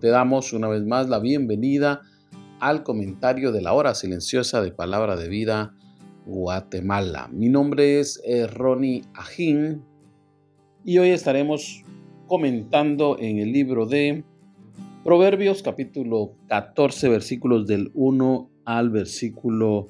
Te damos una vez más la bienvenida al comentario de la hora silenciosa de Palabra de Vida Guatemala. Mi nombre es eh, Ronnie Ajín y hoy estaremos comentando en el libro de Proverbios capítulo 14 versículos del 1 al versículo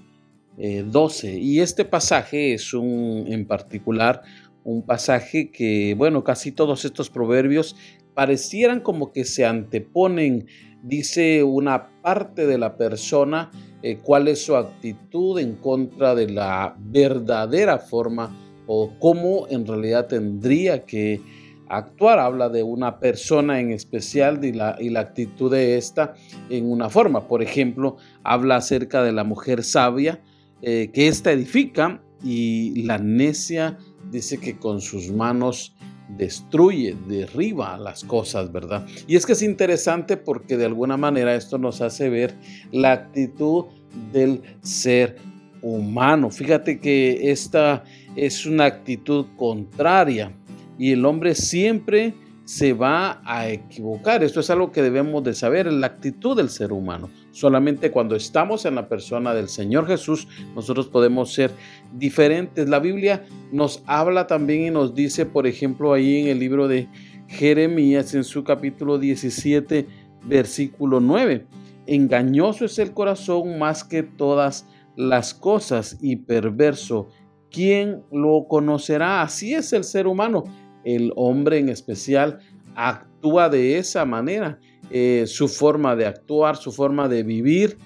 12. Eh, y este pasaje es un en particular un pasaje que, bueno, casi todos estos proverbios parecieran como que se anteponen, dice una parte de la persona, eh, cuál es su actitud en contra de la verdadera forma o cómo en realidad tendría que actuar. Habla de una persona en especial y la, y la actitud de esta en una forma. Por ejemplo, habla acerca de la mujer sabia, eh, que ésta edifica y la necia dice que con sus manos destruye, derriba las cosas, ¿verdad? Y es que es interesante porque de alguna manera esto nos hace ver la actitud del ser humano. Fíjate que esta es una actitud contraria y el hombre siempre se va a equivocar. Esto es algo que debemos de saber, la actitud del ser humano. Solamente cuando estamos en la persona del Señor Jesús, nosotros podemos ser diferentes. La Biblia nos habla también y nos dice, por ejemplo, ahí en el libro de Jeremías, en su capítulo 17, versículo 9, engañoso es el corazón más que todas las cosas y perverso. ¿Quién lo conocerá? Así es el ser humano el hombre en especial actúa de esa manera. Eh, su forma de actuar, su forma de vivir,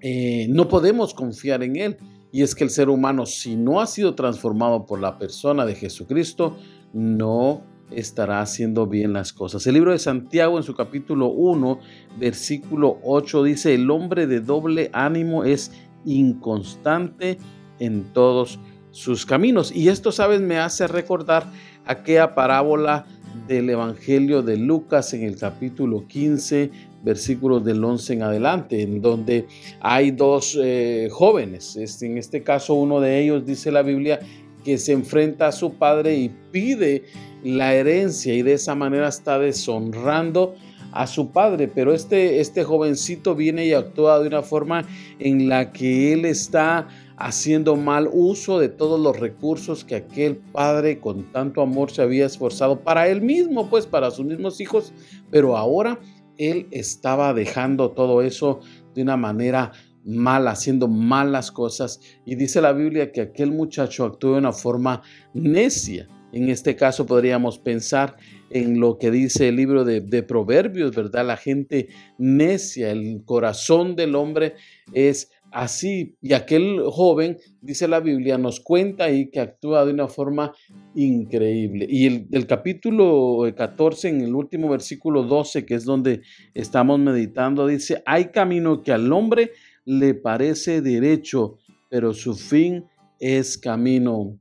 eh, no podemos confiar en él. Y es que el ser humano, si no ha sido transformado por la persona de Jesucristo, no estará haciendo bien las cosas. El libro de Santiago en su capítulo 1, versículo 8 dice, el hombre de doble ánimo es inconstante en todos sus caminos. Y esto, sabes, me hace recordar aquella parábola del Evangelio de Lucas en el capítulo 15, versículos del 11 en adelante, en donde hay dos eh, jóvenes. En este caso, uno de ellos dice la Biblia que se enfrenta a su padre y pide la herencia y de esa manera está deshonrando a su padre, pero este, este jovencito viene y actúa de una forma en la que él está haciendo mal uso de todos los recursos que aquel padre con tanto amor se había esforzado para él mismo, pues para sus mismos hijos, pero ahora él estaba dejando todo eso de una manera mala, haciendo malas cosas. Y dice la Biblia que aquel muchacho actuó de una forma necia. En este caso podríamos pensar en lo que dice el libro de, de, Proverbios, ¿verdad? La gente necia, el corazón del hombre es así. Y aquel joven, dice la Biblia, nos cuenta ahí que actúa de una forma increíble. Y el, el capítulo 14, en el último versículo 12, que es donde estamos meditando, dice, hay camino que al hombre le parece derecho, pero su fin es camino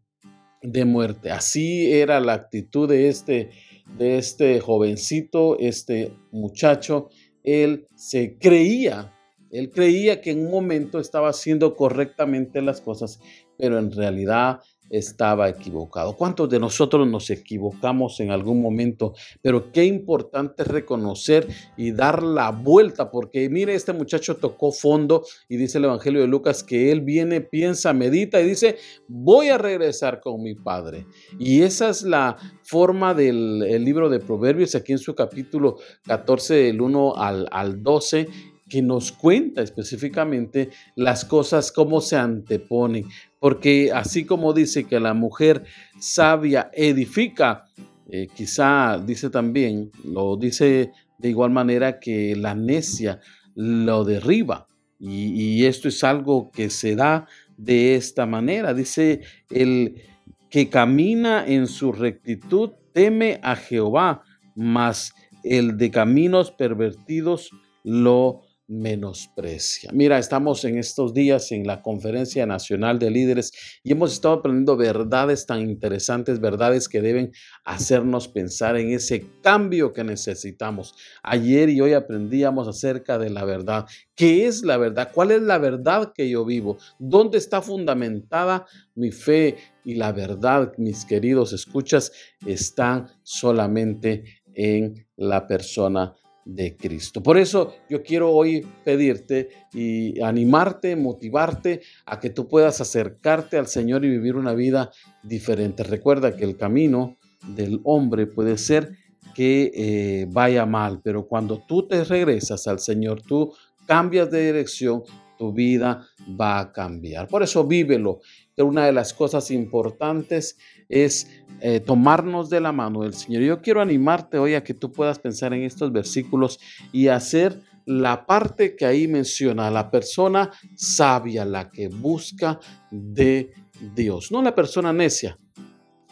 de muerte. Así era la actitud de este, de este jovencito, este muchacho. Él se creía él creía que en un momento estaba haciendo correctamente las cosas, pero en realidad estaba equivocado. ¿Cuántos de nosotros nos equivocamos en algún momento? Pero qué importante reconocer y dar la vuelta, porque mire, este muchacho tocó fondo y dice el Evangelio de Lucas que él viene, piensa, medita y dice, voy a regresar con mi padre. Y esa es la forma del libro de Proverbios, aquí en su capítulo 14, del 1 al, al 12 que nos cuenta específicamente las cosas, cómo se anteponen. Porque así como dice que la mujer sabia edifica, eh, quizá dice también, lo dice de igual manera que la necia lo derriba. Y, y esto es algo que se da de esta manera. Dice el que camina en su rectitud teme a Jehová, mas el de caminos pervertidos lo menosprecia. Mira, estamos en estos días en la Conferencia Nacional de Líderes y hemos estado aprendiendo verdades tan interesantes, verdades que deben hacernos pensar en ese cambio que necesitamos. Ayer y hoy aprendíamos acerca de la verdad. ¿Qué es la verdad? ¿Cuál es la verdad que yo vivo? ¿Dónde está fundamentada mi fe? Y la verdad, mis queridos escuchas, están solamente en la persona de Cristo. Por eso yo quiero hoy pedirte y animarte, motivarte a que tú puedas acercarte al Señor y vivir una vida diferente. Recuerda que el camino del hombre puede ser que eh, vaya mal, pero cuando tú te regresas al Señor, tú cambias de dirección, tu vida va a cambiar. Por eso vívelo. Una de las cosas importantes es eh, tomarnos de la mano del Señor. Yo quiero animarte hoy a que tú puedas pensar en estos versículos y hacer la parte que ahí menciona, la persona sabia, la que busca de Dios, no la persona necia.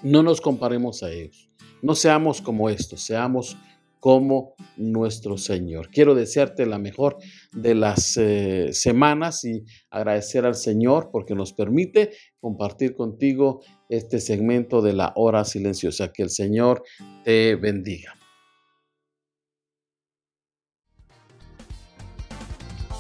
No nos comparemos a ellos. No seamos como estos, seamos como nuestro Señor. Quiero desearte la mejor de las eh, semanas y agradecer al Señor porque nos permite compartir contigo este segmento de la hora silenciosa. Que el Señor te bendiga.